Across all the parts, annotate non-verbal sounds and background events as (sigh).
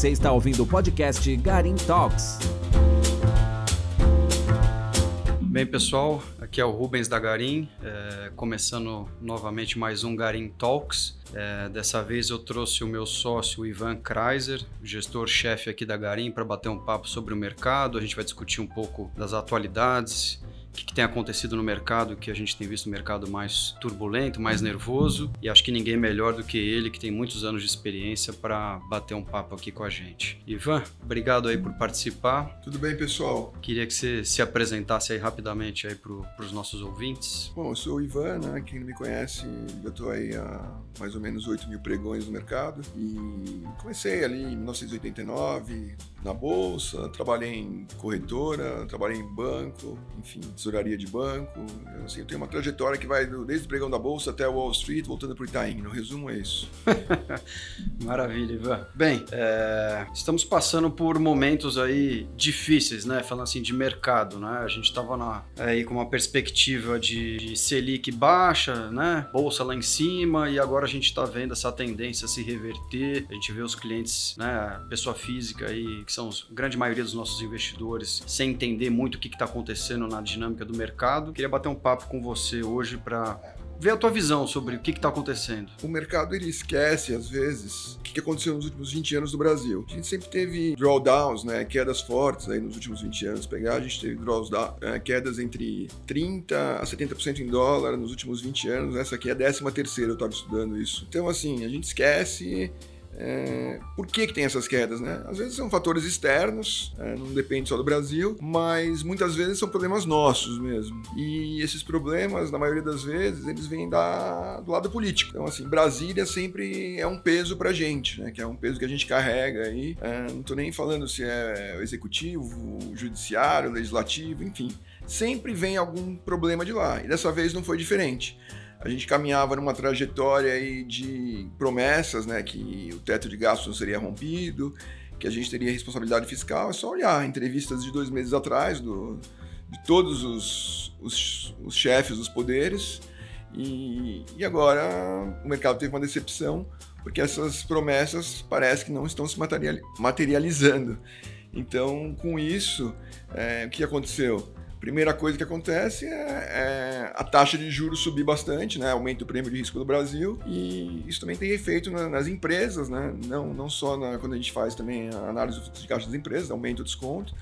Você está ouvindo o podcast Garim Talks. Bem, pessoal, aqui é o Rubens da Garim, é, começando novamente mais um Garim Talks. É, dessa vez eu trouxe o meu sócio Ivan Kreiser, gestor-chefe aqui da Garim, para bater um papo sobre o mercado. A gente vai discutir um pouco das atualidades, o que, que, tem acontecido no mercado, que a gente tem visto um mercado mais turbulento, mais nervoso, e acho que ninguém melhor do que ele, que tem muitos anos de experiência, para bater um papo aqui com a gente. Ivan, obrigado aí por participar. Tudo bem, pessoal? Queria que você se apresentasse aí rapidamente aí para os nossos ouvintes. Bom, eu sou o Ivan, né? Quem não me conhece, eu estou aí há mais ou menos 8 mil pregões no mercado, e comecei ali em 1989, na bolsa, trabalhei em corretora, trabalhei em banco, enfim, tesouraria de banco. Assim, eu tenho uma trajetória que vai desde o pregão da bolsa até Wall Street, voltando para o Itaim. No resumo é isso. (laughs) Maravilha, Ivan. Bem, é, estamos passando por momentos aí difíceis, né? Falando assim de mercado, né? A gente estava aí com uma perspectiva de, de Selic baixa, né? Bolsa lá em cima e agora a gente está vendo essa tendência se reverter. A gente vê os clientes, né? Pessoa física aí que são a grande maioria dos nossos investidores, sem entender muito o que está acontecendo na dinâmica do mercado. Queria bater um papo com você hoje para ver a tua visão sobre o que está acontecendo. O mercado ele esquece, às vezes, o que aconteceu nos últimos 20 anos no Brasil. A gente sempre teve drawdowns, né, quedas fortes aí nos últimos 20 anos. Pegar, a gente teve drawdowns, é, quedas entre 30% a 70% em dólar nos últimos 20 anos. Essa aqui é a 13 terceira, eu estava estudando isso. Então, assim, a gente esquece é, por que, que tem essas quedas, né? Às vezes são fatores externos, é, não depende só do Brasil, mas muitas vezes são problemas nossos mesmo. E esses problemas, na maioria das vezes, eles vêm da, do lado político. Então, assim, Brasília sempre é um peso pra gente, né? Que é um peso que a gente carrega aí. É, não tô nem falando se é o executivo, judiciário, legislativo, enfim. Sempre vem algum problema de lá. E dessa vez não foi diferente a gente caminhava numa trajetória aí de promessas, né, que o teto de gastos não seria rompido, que a gente teria responsabilidade fiscal. É só olhar entrevistas de dois meses atrás do, de todos os, os, os chefes dos poderes. E, e agora o mercado teve uma decepção, porque essas promessas parece que não estão se materializando. Então, com isso, é, o que aconteceu? Primeira coisa que acontece é, é, a taxa de juros subir bastante, né? Aumenta o prêmio de risco do Brasil e isso também tem efeito na, nas empresas, né? Não, não só na, quando a gente faz também a análise de caixa das empresas, aumenta o desconto,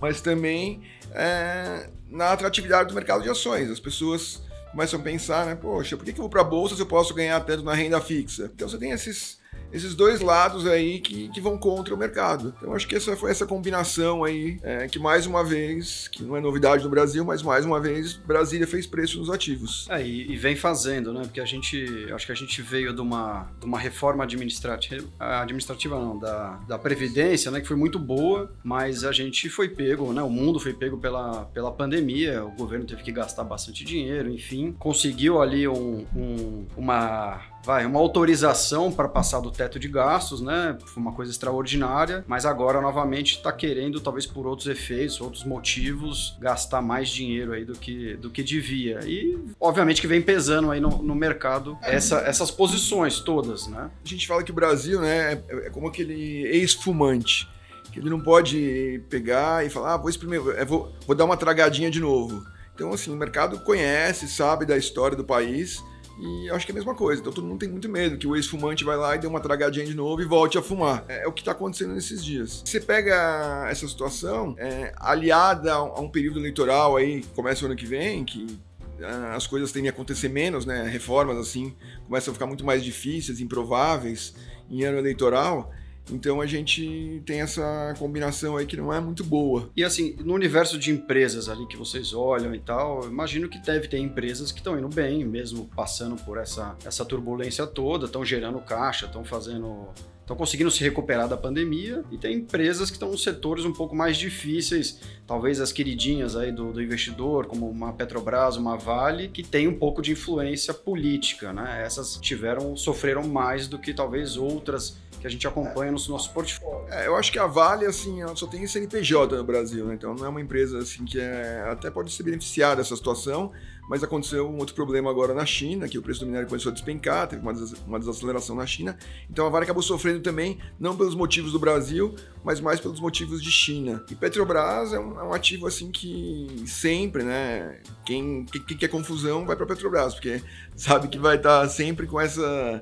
mas também é, na atratividade do mercado de ações. As pessoas começam a pensar, né? Poxa, por que, que eu vou para a bolsa se eu posso ganhar tanto na renda fixa? Então você tem esses esses dois lados aí que, que vão contra o mercado. Então acho que essa foi essa combinação aí é, que mais uma vez, que não é novidade no Brasil, mas mais uma vez Brasília fez preço nos ativos. É, e, e vem fazendo, né? Porque a gente, acho que a gente veio de uma, de uma reforma administrativa, administrativa não, da, da Previdência, né? Que foi muito boa, mas a gente foi pego, né? O mundo foi pego pela, pela pandemia, o governo teve que gastar bastante dinheiro, enfim, conseguiu ali um, um uma vai, uma autorização para passar do teto de gastos, né? Foi uma coisa extraordinária, mas agora novamente está querendo, talvez por outros efeitos, outros motivos, gastar mais dinheiro aí do que, do que devia. E obviamente que vem pesando aí no, no mercado essa, essas posições todas, né? A gente fala que o Brasil, né, é, é como aquele ex-fumante que ele não pode pegar e falar, ah, vou experimentar, vou, vou dar uma tragadinha de novo. Então, assim, o mercado conhece, sabe da história do país e acho que é a mesma coisa. Então todo mundo tem muito medo que o ex-fumante vai lá e dê uma tragadinha de novo e volte a fumar. É, é o que está acontecendo nesses dias. Você pega essa situação é, aliada a um período eleitoral aí, que começa o ano que vem, que ah, as coisas tendem a acontecer menos, né? Reformas assim começam a ficar muito mais difíceis, improváveis em ano eleitoral. Então a gente tem essa combinação aí que não é muito boa. E assim, no universo de empresas ali que vocês olham e tal, imagino que deve ter empresas que estão indo bem, mesmo passando por essa, essa turbulência toda, estão gerando caixa, estão fazendo estão conseguindo se recuperar da pandemia e tem empresas que estão em setores um pouco mais difíceis, talvez as queridinhas aí do, do, investidor, como uma Petrobras, uma Vale, que tem um pouco de influência política, né? Essas tiveram, sofreram mais do que talvez outras que a gente acompanha no nosso portfólio. É, eu acho que a Vale, assim, ela só tem CNPJ no Brasil, né? Então não é uma empresa assim que é, até pode se beneficiar dessa situação, mas aconteceu um outro problema agora na China, que o preço do minério começou a despencar, teve uma, des uma desaceleração na China. Então a Vale acabou sofrendo também, não pelos motivos do Brasil, mas mais pelos motivos de China. E Petrobras é um, é um ativo assim que sempre, né? Quem, quem, quem quer confusão vai para Petrobras, porque (laughs) sabe que vai estar tá sempre com essa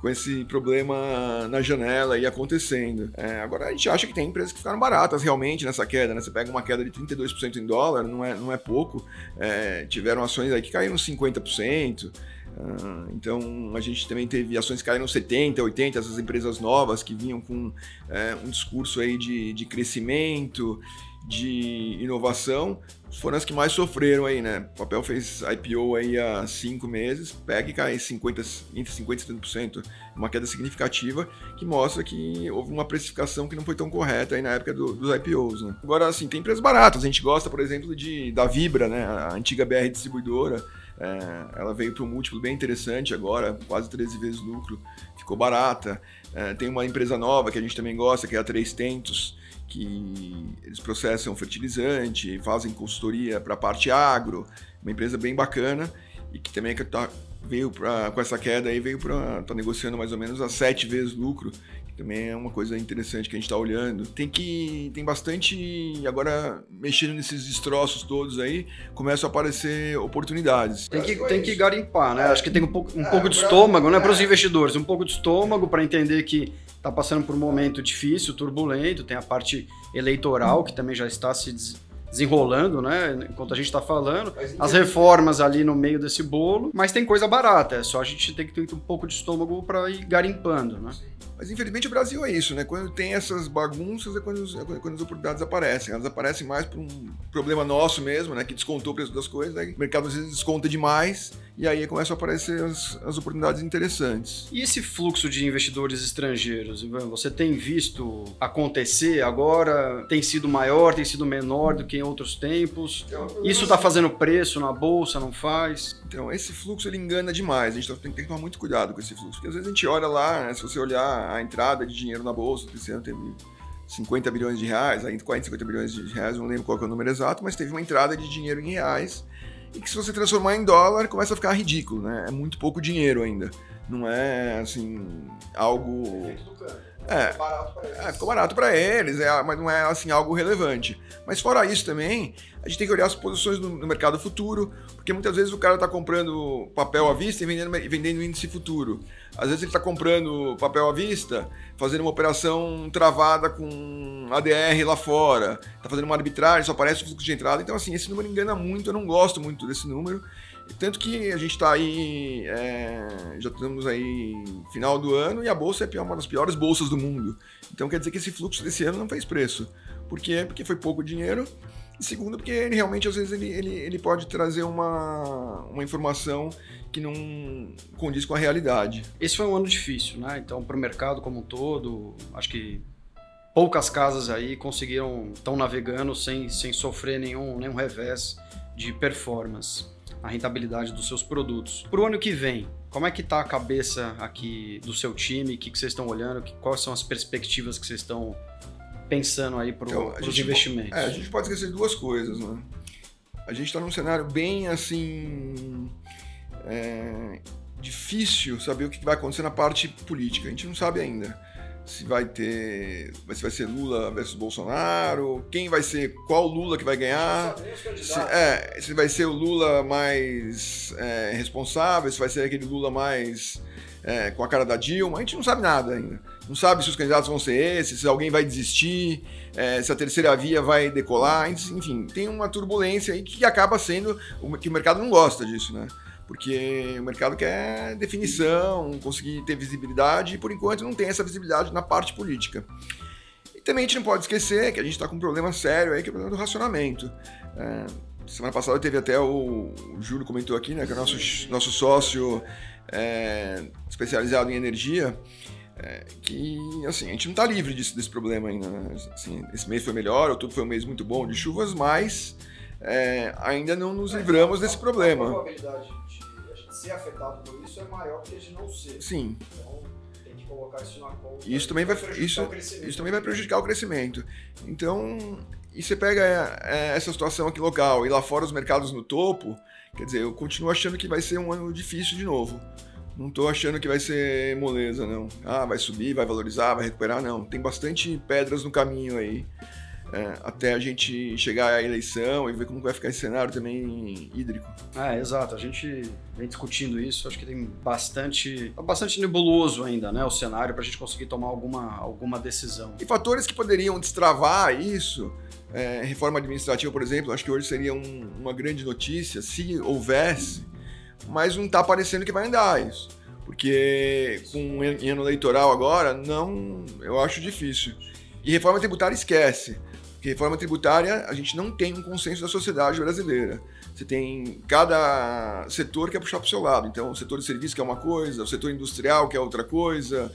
com esse problema na janela e acontecendo. É, agora a gente acha que tem empresas que ficaram baratas realmente nessa queda, né? Você pega uma queda de 32% em dólar, não é, não é pouco. É, tiveram ações aí que caíram 50%. Uh, então a gente também teve ações que caíram 70, 80, essas empresas novas que vinham com é, um discurso aí de, de crescimento de inovação foram as que mais sofreram aí, né? O papel fez IPO aí há cinco meses, pega e cai 50, entre 50% e 70%, uma queda significativa, que mostra que houve uma precificação que não foi tão correta aí na época do, dos IPOs, né? Agora, assim, tem empresas baratas, a gente gosta, por exemplo, de, da Vibra, né? A antiga BR distribuidora, é, ela veio para um múltiplo bem interessante agora, quase 13 vezes lucro, ficou barata. É, tem uma empresa nova que a gente também gosta, que é a Três Tentos, que eles processam fertilizante, fazem consultoria para a parte agro, uma empresa bem bacana e que também tá, veio pra, com essa queda aí, veio para tá negociando mais ou menos a sete vezes lucro, que também é uma coisa interessante que a gente está olhando. Tem que tem bastante agora mexendo nesses destroços todos aí, começam a aparecer oportunidades. Tem que tem que garimpar, né? Acho que tem um pouco, um é, pouco de estômago, né, para os investidores, um pouco de estômago para entender que está passando por um momento difícil, turbulento, tem a parte eleitoral que também já está se desenrolando, né? Enquanto a gente está falando, as reformas ali no meio desse bolo, mas tem coisa barata, é só a gente tem que ter um pouco de estômago para ir garimpando, né? Mas infelizmente o Brasil é isso, né? Quando tem essas bagunças é quando, é quando as oportunidades aparecem. Elas aparecem mais por um problema nosso mesmo, né? Que descontou o preço das coisas, né? o mercado às vezes desconta demais e aí começam a aparecer as, as oportunidades interessantes. E esse fluxo de investidores estrangeiros, Ivan, você tem visto acontecer agora? Tem sido maior, tem sido menor do que em outros tempos? Então, Isso está fazendo preço na bolsa, não faz? Então, esse fluxo ele engana demais. A gente tem que tomar muito cuidado com esse fluxo, porque às vezes a gente olha lá, né, se você olhar a entrada de dinheiro na bolsa, esse ano teve 50 bilhões de reais, ainda 40, 50 bilhões de reais, não lembro qual é o número exato, mas teve uma entrada de dinheiro em reais e que se você transformar em dólar começa a ficar ridículo, né? É muito pouco dinheiro ainda. Não é assim algo é. É, ficou barato para eles, é, mas não é assim algo relevante. Mas fora isso também, a gente tem que olhar as posições no, no mercado futuro, porque muitas vezes o cara está comprando papel à vista e vendendo, vendendo índice futuro. Às vezes ele está comprando papel à vista, fazendo uma operação travada com ADR lá fora, está fazendo uma arbitragem, só aparece o fluxo de entrada. Então, assim, esse número engana muito, eu não gosto muito desse número. Tanto que a gente está aí, é, já estamos aí final do ano e a bolsa é uma das piores bolsas do mundo. Então quer dizer que esse fluxo desse ano não fez preço. Por quê? Porque foi pouco dinheiro. Segundo, porque ele realmente às vezes ele, ele, ele pode trazer uma, uma informação que não condiz com a realidade. Esse foi um ano difícil, né? Então, para o mercado como um todo, acho que poucas casas aí conseguiram estão navegando sem, sem sofrer nenhum, nenhum revés de performance a rentabilidade dos seus produtos. Para o ano que vem, como é que está a cabeça aqui do seu time? O que, que vocês estão olhando? Que, quais são as perspectivas que vocês estão pensando aí para então, os investimentos? É, a gente pode esquecer duas coisas, né? A gente está num cenário bem assim é, difícil saber o que vai acontecer na parte política. A gente não sabe ainda se vai ter, se vai ser Lula versus Bolsonaro, quem vai ser, qual Lula que vai ganhar, se, é, se vai ser o Lula mais é, responsável, se vai ser aquele Lula mais é, com a cara da Dilma, a gente não sabe nada ainda. Não sabe se os candidatos vão ser esses, se alguém vai desistir, é, se a terceira via vai decolar, enfim, tem uma turbulência aí que acaba sendo que o mercado não gosta disso, né? porque o mercado quer definição, conseguir ter visibilidade, e por enquanto não tem essa visibilidade na parte política. E também a gente não pode esquecer que a gente está com um problema sério aí, que é o problema do racionamento. É, semana passada teve até o, o Júlio comentou aqui, né, que é o nosso, nosso sócio é, especializado em energia, é, que assim, a gente não está livre disso, desse problema ainda. Né? Assim, esse mês foi melhor, outubro foi um mês muito bom de chuvas, mas é, ainda não nos livramos desse problema. A probabilidade de ser afetado por isso é maior que de não ser. Sim. Então, tem que colocar isso na conta. Isso também vai, isso, isso também vai prejudicar o crescimento. Então, e você pega é, essa situação aqui local e lá fora os mercados no topo, quer dizer, eu continuo achando que vai ser um ano difícil de novo. Não estou achando que vai ser moleza, não. Ah, vai subir, vai valorizar, vai recuperar, não. Tem bastante pedras no caminho aí. É, até a gente chegar à eleição e ver como vai ficar esse cenário também hídrico. É, exato. A gente vem discutindo isso. Acho que tem bastante, bastante nebuloso ainda, né, o cenário para a gente conseguir tomar alguma, alguma decisão. E fatores que poderiam destravar isso, é, reforma administrativa, por exemplo, acho que hoje seria um, uma grande notícia se houvesse, mas não está parecendo que vai andar isso. Porque com ano eleitoral agora, não, eu acho difícil. E reforma tributária esquece. Porque reforma tributária, a gente não tem um consenso da sociedade brasileira. Você tem cada setor que é puxar para o seu lado. Então, o setor de serviço que é uma coisa, o setor industrial que é outra coisa.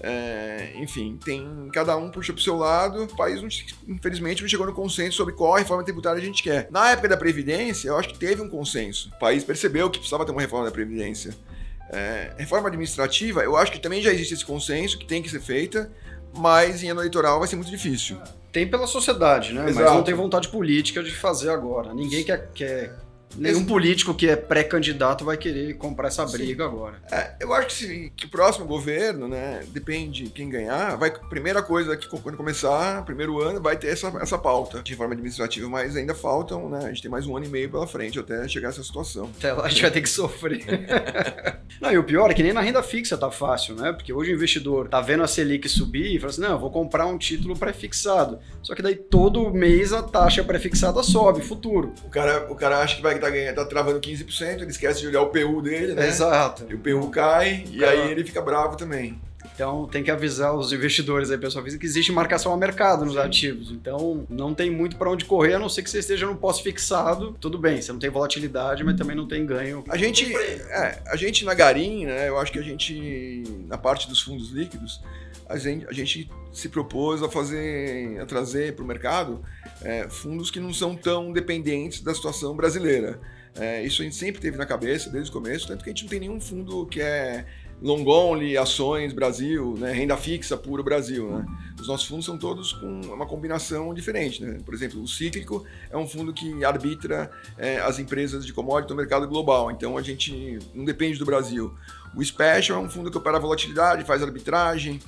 É, enfim, tem cada um puxa para o seu lado. O país, não, infelizmente, não chegou no consenso sobre qual reforma tributária a gente quer. Na época da Previdência, eu acho que teve um consenso. O país percebeu que precisava ter uma reforma da Previdência. É, reforma administrativa, eu acho que também já existe esse consenso que tem que ser feita, mas em ano eleitoral vai ser muito difícil. Tem pela sociedade, né? Exato. Mas não tem vontade política de fazer agora. Ninguém quer, quer Nenhum político que é pré-candidato vai querer comprar essa briga Sim. agora. É, eu acho que, se, que o próximo governo, né, depende de quem ganhar, vai, primeira coisa que quando começar, primeiro ano, vai ter essa, essa pauta de reforma administrativa, mas ainda faltam, né, a gente tem mais um ano e meio pela frente até chegar a essa situação. Até lá a gente vai ter que sofrer. (laughs) não, e o pior é que nem na renda fixa tá fácil, né, porque hoje o investidor tá vendo a Selic subir e fala assim, não, eu vou comprar um título pré-fixado. Só que daí todo mês a taxa pré-fixada sobe, futuro. O cara, o cara acha que vai tá, ganhando, tá travando 15%, ele esquece de olhar o PU dele, né? Exato. E o PU cai e aí ele fica bravo também. Então tem que avisar os investidores aí, pessoal, que existe marcação a mercado nos Sim. ativos. Então não tem muito para onde correr, a não ser que você esteja no pós-fixado. Tudo bem, você não tem volatilidade, mas também não tem ganho. A gente, é, a gente na Garim, né? Eu acho que a gente, na parte dos fundos líquidos, a gente, a gente se propôs a fazer, a trazer para o mercado é, fundos que não são tão dependentes da situação brasileira. É, isso a gente sempre teve na cabeça desde o começo, tanto que a gente não tem nenhum fundo que é long only, ações Brasil, né, renda fixa puro Brasil. Né? Os nossos fundos são todos com uma combinação diferente. Né? Por exemplo, o cíclico é um fundo que arbitra é, as empresas de commodity no mercado global, então a gente não depende do Brasil. O special é um fundo que opera volatilidade, faz arbitragem,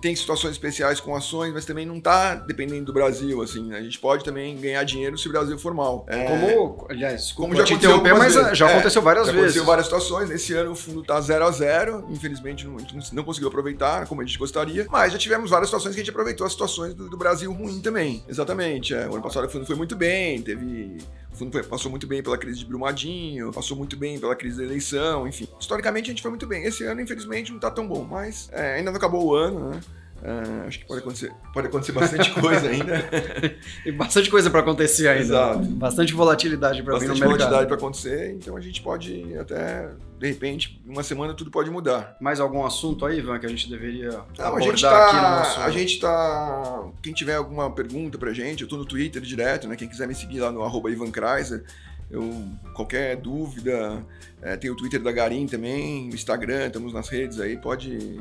tem situações especiais com ações, mas também não está dependendo do Brasil, assim. Né? A gente pode também ganhar dinheiro se o Brasil for mal. É, como, aliás, como já aconteceu, mas vezes. já aconteceu várias já vezes. Aconteceu várias situações. Nesse ano o fundo está 0 a 0 Infelizmente não, a gente não conseguiu aproveitar como a gente gostaria, mas já tivemos várias situações que a gente aproveitou as situações do, do Brasil ruim também. Exatamente. É. O ano passado o fundo foi muito bem, teve fundo passou muito bem pela crise de Brumadinho, passou muito bem pela crise da eleição, enfim. Historicamente a gente foi muito bem. Esse ano, infelizmente, não está tão bom, mas é, ainda não acabou o ano, né? Uh, acho que pode acontecer, pode acontecer bastante coisa ainda. (laughs) e bastante coisa para acontecer ainda. Exato. Bastante volatilidade para vir no mercado. Bastante volatilidade para acontecer, então a gente pode até, de repente, uma semana tudo pode mudar. Mais algum assunto aí, Ivan, que a gente deveria Não, abordar a gente tá, aqui no nosso... A gente tá... Quem tiver alguma pergunta pra gente, eu tô no Twitter direto, né? Quem quiser me seguir lá no arroba Ivan Kreiser, eu, qualquer dúvida, é, tem o Twitter da Garim também, o Instagram, estamos nas redes aí, pode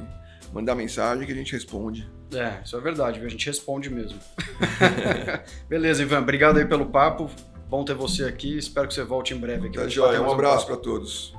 mandar mensagem que a gente responde. É, isso é verdade, a gente responde mesmo. (laughs) Beleza, Ivan, obrigado aí pelo papo. Bom ter você aqui, espero que você volte em breve aqui. Tá joia, um abraço para todos.